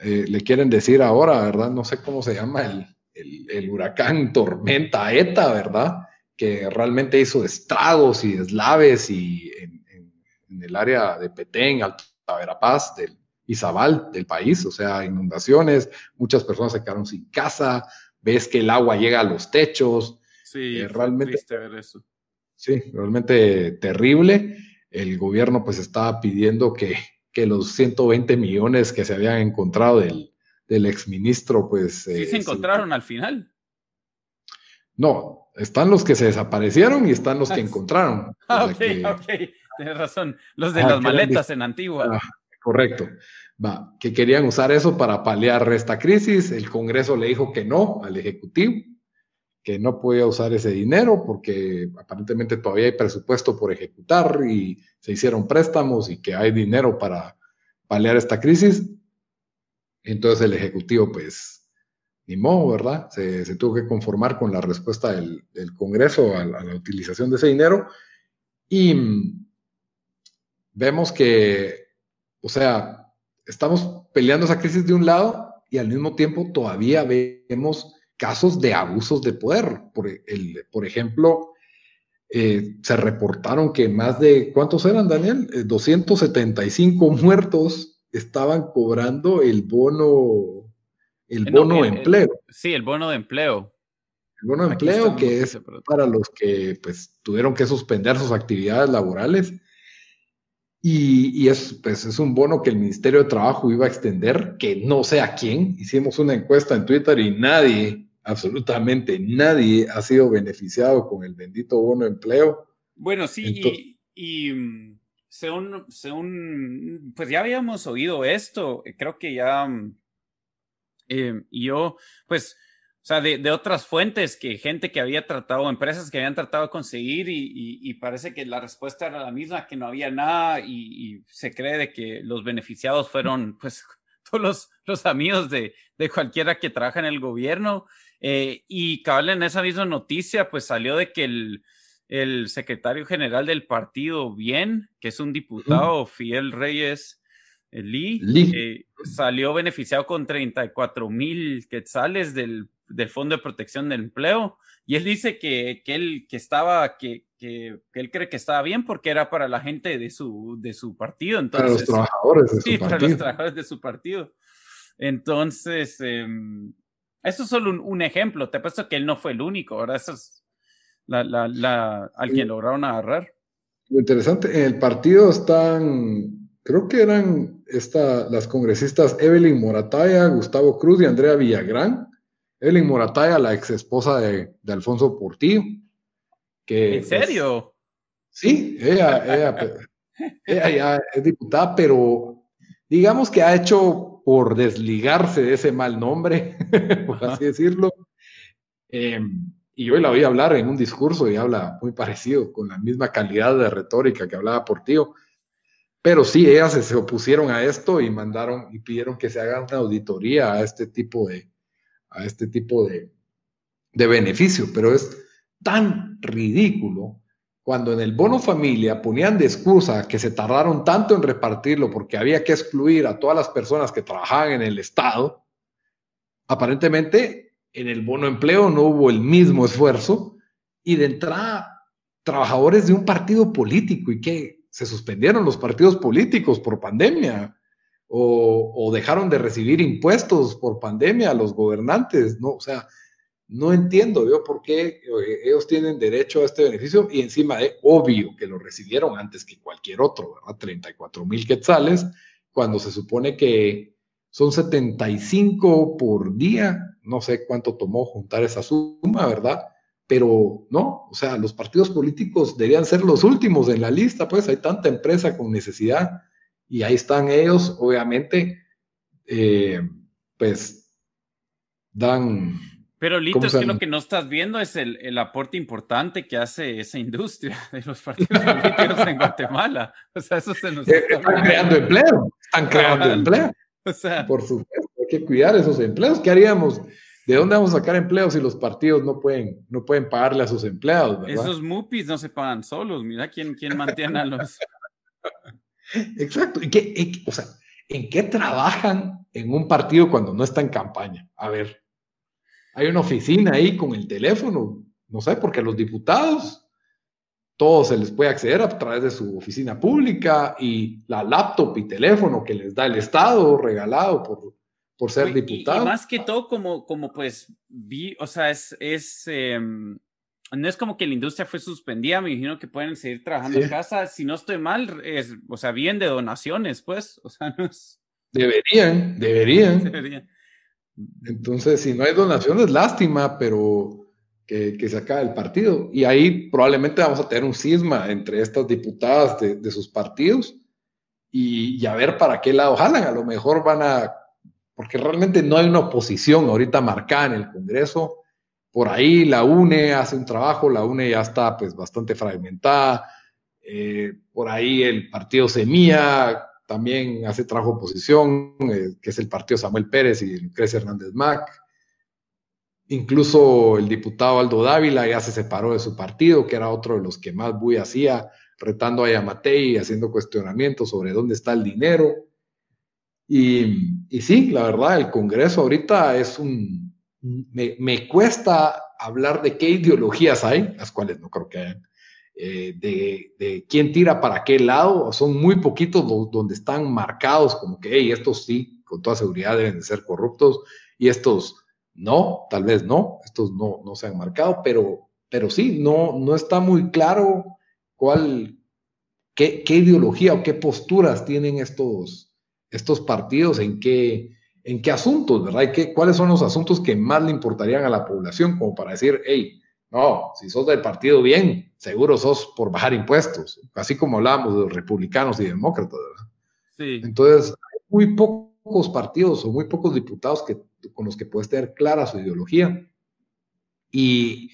eh, le quieren decir ahora, ¿verdad? No sé cómo se llama el, huracán tormenta ETA, ¿verdad? Que realmente hizo estragos y deslaves y en, el área de Petén, Alta Verapaz, del Izabal del país, o sea, inundaciones, muchas personas se quedaron sin casa, ves que el agua llega a los techos. Sí, eh, realmente. Ver eso. Sí, realmente terrible. El gobierno pues estaba pidiendo que que los 120 millones que se habían encontrado del, del exministro, pues... Sí, se eh, encontraron al final. No, están los que se desaparecieron y están los que encontraron. Ah, ok, ok, tienes razón. Los de las maletas en Antigua. Ah, correcto. Va, que querían usar eso para paliar esta crisis. El Congreso le dijo que no al Ejecutivo, que no podía usar ese dinero porque aparentemente todavía hay presupuesto por ejecutar y se hicieron préstamos y que hay dinero para paliar esta crisis. Entonces el Ejecutivo, pues, ni modo, ¿verdad? Se, tuvo que conformar con la respuesta del, Congreso a, la utilización de ese dinero. Y vemos que, o sea, estamos peleando esa crisis de un lado y al mismo tiempo todavía vemos casos de abusos de poder. Por, el, por ejemplo, eh, se reportaron que más de, ¿cuántos eran, Daniel? 275 eh, muertos estaban cobrando el bono, el bono de empleo. sí, el bono de empleo. El bono de empleo que es para los que pues tuvieron que suspender sus actividades laborales. Y, y es, pues, es un bono que el Ministerio de Trabajo iba a extender, que no sé a quién. Hicimos una encuesta en Twitter y nadie absolutamente nadie ha sido beneficiado con el bendito bono de empleo. Bueno, sí, y, mm, según, según, pues ya habíamos oído esto, creo que ya, eh, yo, pues, o sea, de, otras fuentes, que gente que había tratado, empresas que habían tratado de conseguir y, parece que la respuesta era la misma, que no había nada y, se cree de que los beneficiados fueron, pues, todos los, los amigos de, de cualquiera que trabaja en el gobierno eh, y cabal en esa misma noticia, pues salió de que el, el secretario general del partido, bien, que es un diputado, Fidel Reyes eh, Lee, eh, salió beneficiado con 34 mil quetzales del, del, Fondo de Protección del Empleo. Y él dice que, que él que estaba, que, que, él cree que estaba bien porque era para la gente de su, de su partido. Entonces, para los trabajadores de su sí, para los trabajadores de su partido. Entonces, em, eso es solo un, ejemplo. Te he puesto que él no fue el único. Ahora eso es la, la, la, al quien lograron agarrar. Lo interesante, en el partido están, creo que eran esta, las congresistas Evelyn Morataya, Gustavo Cruz y Andrea Villagrán. Evelyn Morataya, la ex esposa de, de Alfonso Portillo. Que ¿En serio? sí, ella, ella, ella ya es diputada, pero digamos que ha hecho por desligarse de ese mal nombre, por así decirlo. Em, y hoy la oí hablar en un discurso y habla muy parecido, con la misma calidad de retórica que hablaba por tío. Pero sí, ellas se, opusieron a esto y mandaron y pidieron que se haga una auditoría a este tipo de, a este tipo de, de beneficio. Pero es tan ridículo cuando en el bono familia ponían de excusa que se tardaron tanto en repartirlo porque había que excluir a todas las personas que trabajaban en el Estado, aparentemente en el bono empleo no hubo el mismo esfuerzo. Y de entrada trabajadores de un partido político. Y que se suspendieron los partidos políticos por pandemia o, o dejaron de recibir impuestos por pandemia a los gobernantes, ¿no? O sea, no entiendo yo por qué eh, ellos tienen derecho a este beneficio. Y encima de obvio que lo recibieron antes que cualquier otro, ¿verdad? 34 mil quetzales, cuando se supone que son 75 por día, no sé cuánto tomó juntar esa suma, ¿verdad? Pero no, o sea, los partidos políticos deberían ser los últimos en la lista, pues hay tanta empresa con necesidad y ahí están ellos, obviamente, eh, pues dan pero Lito, es que lo que no estás viendo es el, el, aporte importante que hace esa industria de los partidos políticos en Guatemala. O sea, eso se nos eh, Están creando empleo, están creando empleo. O sea, por supuesto, hay que cuidar esos empleos. ¿Qué haríamos? ¿De dónde vamos a sacar empleos si los partidos no pueden, no pueden pagarle a sus empleados? Esos MUPIs no se pagan solos. Mira quién, quién mantiene a los. Exacto. ¿Y qué, o sea, ¿en qué trabajan en un partido cuando no está en campaña? A ver, hay una oficina ahí con el teléfono, no sé, porque los diputados, todos se les puede acceder a través de su oficina pública y la laptop y teléfono que les da el Estado regalado por, por ser diputado. Y, más que todo, como, como pues vi, o sea, es, es em, no es como que la industria fue suspendida, me imagino que pueden seguir trabajando en casa. Si no estoy mal, es, o sea, bien de donaciones, pues, o sea, no es... Deberían, deberían. deberían. Entonces, si no hay donaciones, lástima, pero que, se acabe el partido. Y ahí probablemente vamos a tener un cisma entre estas diputadas de, sus partidos y, a ver para qué lado jalan. A lo mejor van a, porque realmente no hay una oposición ahorita marcada en el Congreso por ahí la UNE hace un trabajo, la UNE ya está pues bastante fragmentada, eh, por ahí el partido Semilla también hace trabajo oposición, eh, que es el partido Samuel Pérez y Lucrecia Hernández Mac. Incluso el diputado Aldo Dávila ya se separó de su partido, que era otro de los que más Buy hacía, retando a Yamatei haciendo cuestionamientos sobre dónde está el dinero. Y, y sí, la verdad, el Congreso ahorita es un... Me, me, cuesta hablar de qué ideologías hay, las cuales no creo que hayan, eh, de, de, quién tira para qué lado. Son muy poquitos los, donde están marcados como que, hey, estos sí, con toda seguridad deben de ser corruptos y estos no, tal vez no, estos no, no se han marcado, pero, pero sí, no, no está muy claro cuál, qué, qué ideología o qué posturas tienen estos, estos partidos, en qué, en qué asuntos, ¿verdad? ¿Y qué, cuáles son los asuntos que más le importarían a la población, como para decir, hey, no, si sos del partido bien, seguro sos por bajar impuestos, así como hablábamos de los republicanos y demócratas, ¿verdad? Sí. Entonces, hay muy pocos partidos o muy pocos diputados que con los que puedes tener clara su ideología. Y,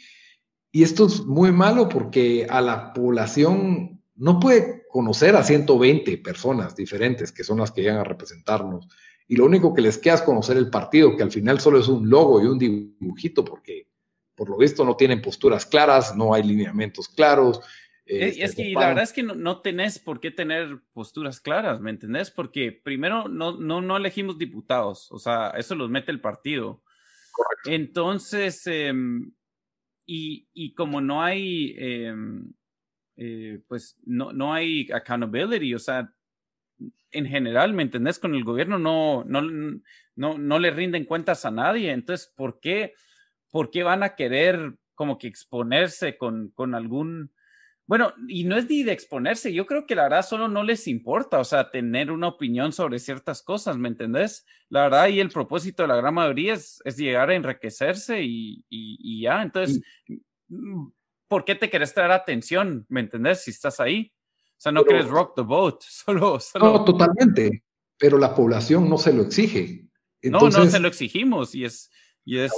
esto es muy malo porque a la población no puede conocer a 120 personas diferentes que son las que llegan a representarnos. Y lo único que les queda es conocer el partido, que al final solo es un logo y un dibujito, porque por lo visto no tienen posturas claras, no hay lineamientos claros, es, es que la verdad es que no, tenés por qué tener posturas claras, ¿me entendés? Porque primero no, no, no elegimos diputados, o sea, eso los mete el partido. Correcto. Entonces, em, y, y, como no hay, em, eh, pues no, no hay accountability, o sea, en general, ¿me entendés? Con el gobierno no, no, no, no le rinden cuentas a nadie. Entonces, ¿por qué, por qué van a querer como que exponerse con, con algún bueno, y no es ni de exponerse, yo creo que la verdad solo no les importa, o sea, tener una opinión sobre ciertas cosas, ¿me entendés? La verdad, y el propósito de la gran mayoría es, llegar a enriquecerse y, y, ya, entonces, mm, ¿por qué te querés traer atención, ¿me entendés? Si estás ahí. O sea, no quieres rock the boat, solo, solo... No, totalmente, pero la población no se lo exige. no, no se lo exigimos y es, y, es,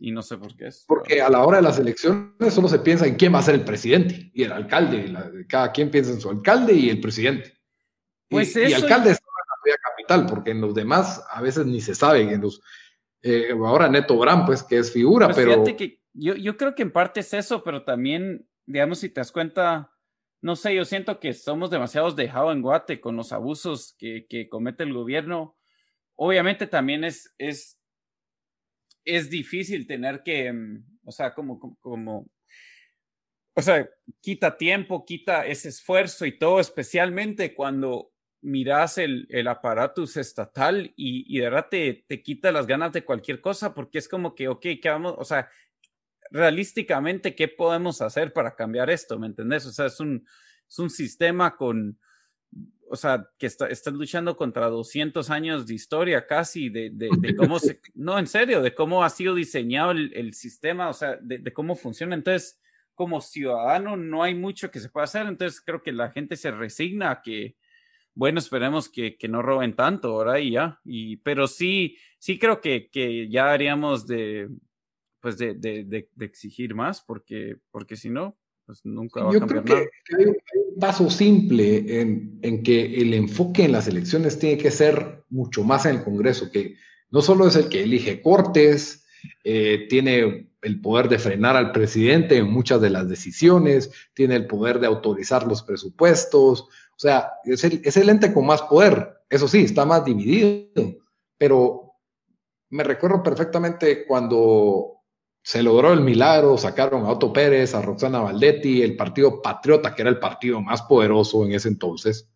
y no sé por qué es. Porque a la hora de las elecciones solo se piensa en quién va a ser el presidente y el alcalde. cada quien piensa en su alcalde y el presidente. Pues y, eso... y alcalde es en la capital, porque en los demás a veces ni se sabe. En los, eh, ahora Neto Brand, pues que es figura, pues pero. Fíjate que yo, yo creo que en parte es eso, pero también, digamos, si te das cuenta, no sé, yo siento que somos demasiados dejados en Guate con los abusos que, que comete el gobierno. Obviamente también es, es es difícil tener que, mm, o sea, como, como, o sea, quita tiempo, quita ese esfuerzo y todo, especialmente cuando miras el, el aparatus estatal y, y de verdad te, te, quita las ganas de cualquier cosa porque es como que, ok, ¿qué vamos? O sea, realísticamente, ¿qué podemos hacer para cambiar esto? ¿Me entendés? O sea, es un, es un sistema con, o sea, que está, estás luchando contra 200 años de historia casi, de, de, de cómo se, no, en serio, de cómo ha sido diseñado el, el sistema, o sea, de, de, cómo funciona. Entonces, como ciudadano, no hay mucho que se pueda hacer. Entonces, creo que la gente se resigna a que, bueno, esperemos que, que no roben tanto, ¿verdad? Y ya, y, pero sí, sí creo que, que ya haríamos de, pues, de exigir más, porque, porque si no, pues nunca va a cambiar nada. hay, un paso simple en, en, que el enfoque en las elecciones tiene que ser mucho más en el Congreso, que no solo es el que elige cortes, eh, tiene el poder de frenar al presidente en muchas de las decisiones, tiene el poder de autorizar los presupuestos, o sea, es el, es el ente con más poder. Eso sí, está más dividido, pero me recuerdo perfectamente cuando se logró el milagro, sacaron a Otto Pérez, a Roxana Valdetti, el Partido Patriota, que era el partido más poderoso en ese entonces,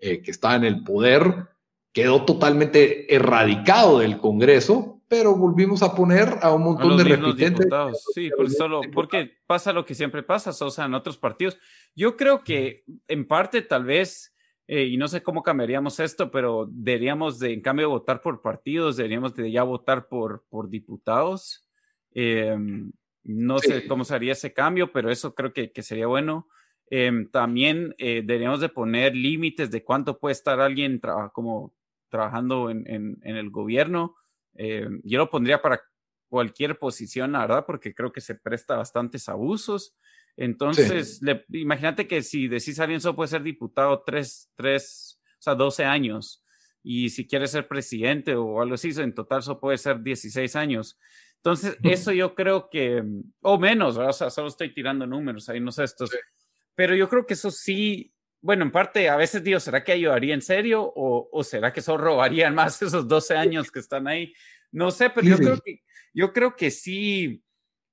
eh, que estaba en el poder, quedó totalmente erradicado del Congreso, pero volvimos a poner a un montón de repitentes. Sí, solo, porque pasa lo que siempre pasa, o sea, en otros partidos. Yo creo que en parte tal vez, eh, y no sé cómo cambiaríamos esto, pero deberíamos de, en cambio, votar por partidos, deberíamos de ya votar por, por diputados Em, no sé cómo sería ese cambio, pero eso creo que, que sería bueno. Em, también eh, deberíamos de poner límites de cuánto puede estar alguien como trabajando en, en, el gobierno. Em, yo lo pondría para cualquier posición, la verdad, porque creo que se presta bastantes abusos. Entonces, imagínate que si decís alguien solo puede ser diputado tres, tres, o sea, 12 años, y si quiere ser presidente o algo así, en total solo puede ser 16 años. Entonces, eso yo creo que, o menos, o sea, solo estoy tirando números ahí, no sé, estos, pero yo creo que eso sí, bueno, en parte, a veces digo, ¿será que ayudaría en serio o, o será que solo robarían más esos 12 años que están ahí? No sé, pero yo creo que, yo creo que sí,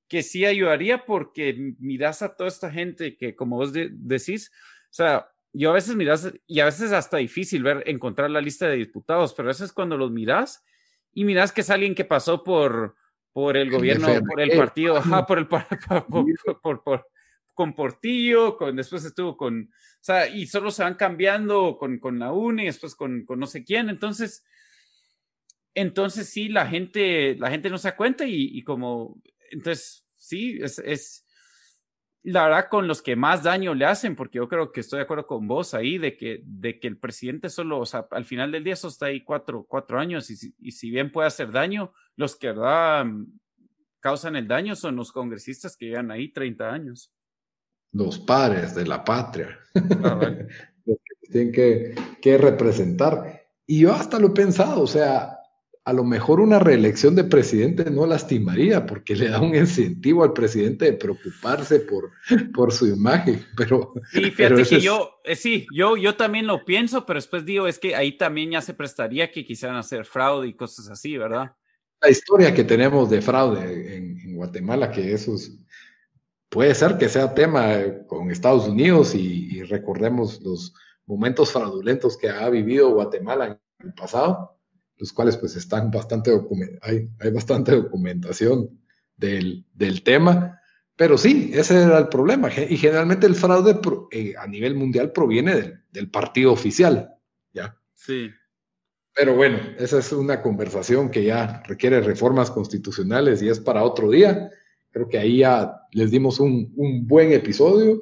que sí ayudaría porque miras a toda esta gente que, como vos decís, o sea, yo a veces miras, y a veces hasta difícil ver, encontrar la lista de diputados, pero a veces cuando los miras y miras que es alguien que pasó por, por el gobierno, por el partido, ajá, por el, por, por, por, con Portillo, con, después estuvo con, o sea, y solo se van cambiando con, con la UNE, después con, con no sé quién, entonces, entonces sí, la gente, la gente no se da cuenta y, y como, entonces, sí, es, es, la verdad con los que más daño le hacen, porque yo creo que estoy de acuerdo con vos ahí, de que, de que el presidente solo, o sea, al final del día eso está ahí cuatro, cuatro años y, y si bien puede hacer daño, los que verdad causan el daño son los congresistas que llevan ahí 30 años. Los padres de la patria, ah, los que tienen que, que, representar. Y yo hasta lo he pensado, o sea, a lo mejor una reelección de presidente no lastimaría porque le da un incentivo al presidente de preocuparse por, por su imagen, pero... Sí, fíjate que yo, eh, sí, yo, yo también lo pienso, pero después digo, es que ahí también ya se prestaría que quisieran hacer fraude y cosas así, ¿verdad? La historia que tenemos de fraude en, en Guatemala, que esos puede ser que sea tema con Estados Unidos y, recordemos los momentos fraudulentos que ha vivido Guatemala en el pasado, los cuales pues están bastante hay, hay bastante documentación del, del, tema, pero sí, ese era el problema y generalmente el fraude eh, a nivel mundial proviene del, del partido oficial, ¿ya? Sí. Pero bueno, esa es una conversación que ya requiere reformas constitucionales y es para otro día. Creo que ahí ya les dimos un, buen episodio.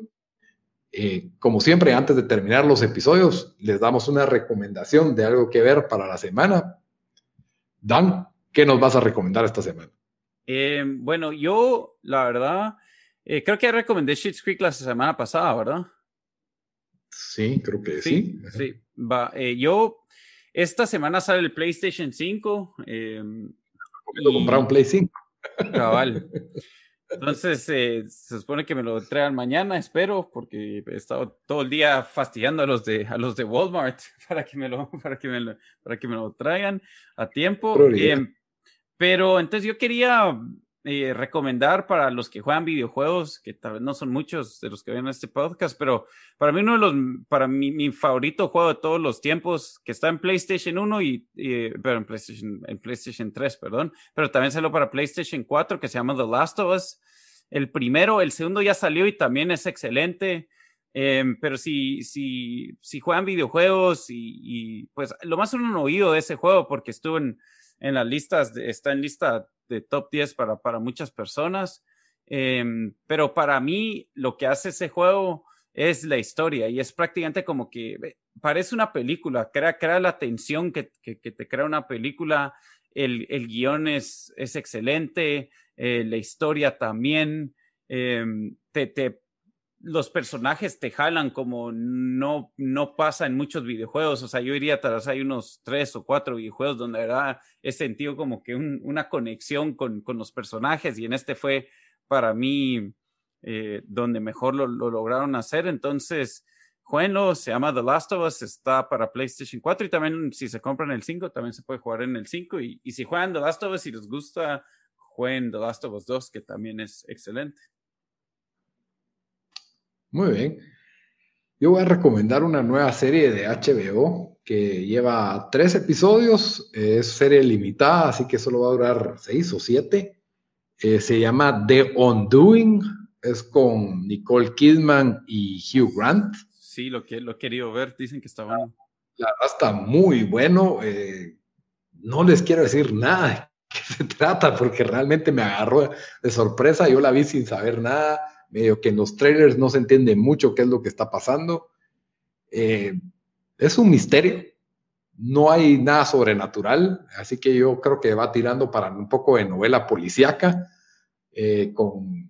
Eh, como siempre, antes de terminar los episodios, les damos una recomendación de algo que ver para la semana. Dan, ¿qué nos vas a recomendar esta semana? Eh, bueno, yo, la verdad, eh, creo que recomendé Shit's Creek la semana pasada, ¿verdad? Sí, creo que sí. Sí, va. yo, esta semana sale el PlayStation 5. Eh, comprar un Play 5. Cabal. Entonces, eh, se supone que me lo traigan mañana, espero, porque he estado todo el día fastidiando a los de, a los de Walmart para que me lo, para que me lo, para que me lo traigan a tiempo. Eh, pero entonces yo quería eh, recomendar para los que juegan videojuegos, que tal vez no son muchos de los que ven este podcast, pero para mí uno de los, para mí, mi favorito juego de todos los tiempos, que está en PlayStation 1 y, pero en PlayStation, en PlayStation 3, perdón, pero también salió para PlayStation 4, que se llama The Last of Us. El primero, el segundo ya salió y también es excelente. Em, pero si, si, si juegan videojuegos y, pues lo más uno no oído de ese juego porque estuvo en, en las listas, está en lista de top 10 para, para muchas personas. Em, pero para mí lo que hace ese juego es la historia y es prácticamente como que parece una película, crea, crea la tensión que, que, te crea una película, el, el guion es, es excelente, eh, la historia también, em, te, te, los personajes te jalan como no, no pasa en muchos videojuegos. O sea, yo iría tras hay unos tres o cuatro videojuegos donde verdad he sentido como que una conexión con, con, los personajes y en este fue para mí eh, donde mejor lo, lograron hacer. Entonces, jueguenlo, se llama The Last of Us, está para PlayStation 4 y también si se compran el 5 también se puede jugar en el 5 y, y si juegan The Last of Us y les gusta, jueguen The Last of Us 2 que también es excelente. Muy bien. Yo voy a recomendar una nueva serie de HBO que lleva tres episodios, es serie limitada, así que solo va a durar seis o siete. Eh, se llama The Undoing, es con Nicole Kidman y Hugh Grant. Sí, lo que lo he querido ver, dicen que está bueno. La verdad está muy bueno. Eh, no les quiero decir nada de qué se trata, porque realmente me agarró de sorpresa. Yo la vi sin saber nada medio que en los trailers no se entiende mucho qué es lo que está pasando. Eh, es un misterio. no hay nada sobrenatural, así que yo creo que va tirando para un poco de novela policíaca, eh, con,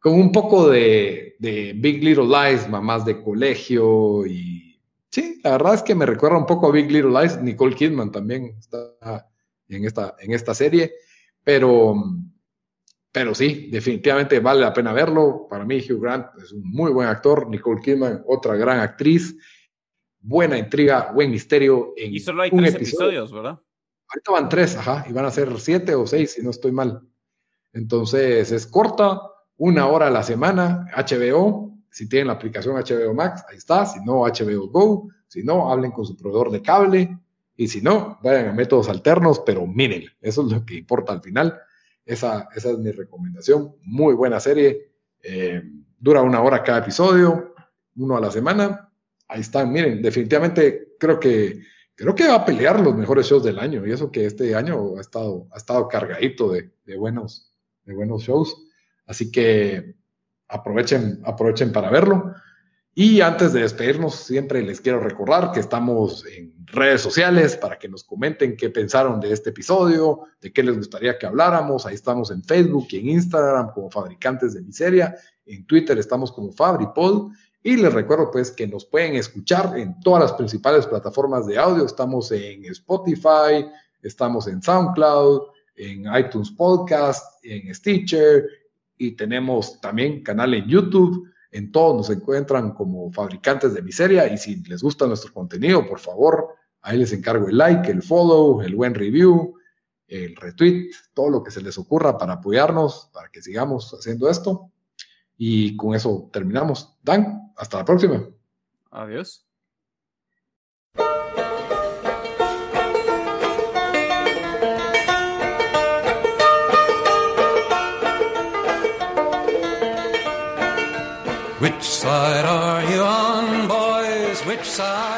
con, un poco de, de, Big Little Lies, mamás de colegio y sí, la verdad es que me recuerda un poco a Big Little Lies, Nicole Kidman también está en esta, en esta serie, pero, pero sí, definitivamente vale la pena verlo. Para mí Hugh Grant es un muy buen actor, Nicole Kidman otra gran actriz buena intriga, buen misterio. En y solo hay tres episodios, ¿verdad? Ahorita van tres, ajá, y van a ser siete o seis, si no estoy mal. Entonces es corta, una hora a la semana, HBO, si tienen la aplicación HBO Max, ahí está, si no, HBO Go, si no, hablen con su proveedor de cable, y si no, vayan a métodos alternos, pero miren, eso es lo que importa al final. Esa, esa es mi recomendación, muy buena serie, eh, dura una hora cada episodio, uno a la semana, ahí están, miren, definitivamente creo que creo que va a pelear los mejores shows del año. Y eso que este año ha estado, ha estado cargadito de, buenos, de buenos shows. Así que aprovechen, aprovechen para verlo. Y antes de despedirnos, siempre les quiero recordar que estamos en redes sociales para que nos comenten qué pensaron de este episodio, de qué les gustaría que habláramos. Ahí estamos en Facebook y en Instagram como Fabricantes de Miseria. En Twitter estamos como FabriPod y les recuerdo pues que nos pueden escuchar en todas las principales plataformas de audio. Estamos en Spotify, estamos en SoundCloud, en iTunes Podcast, en Stitcher y tenemos también canal en YouTube. En todos nos encuentran como fabricantes de miseria y si les gusta nuestro contenido, por favor, ahí les encargo el like, el follow, el buen review, el retweet, todo lo que se les ocurra para apoyarnos, para que sigamos haciendo esto. Y con eso terminamos. Dan, hasta la próxima. Adiós. Which side are you on, boys? Which side?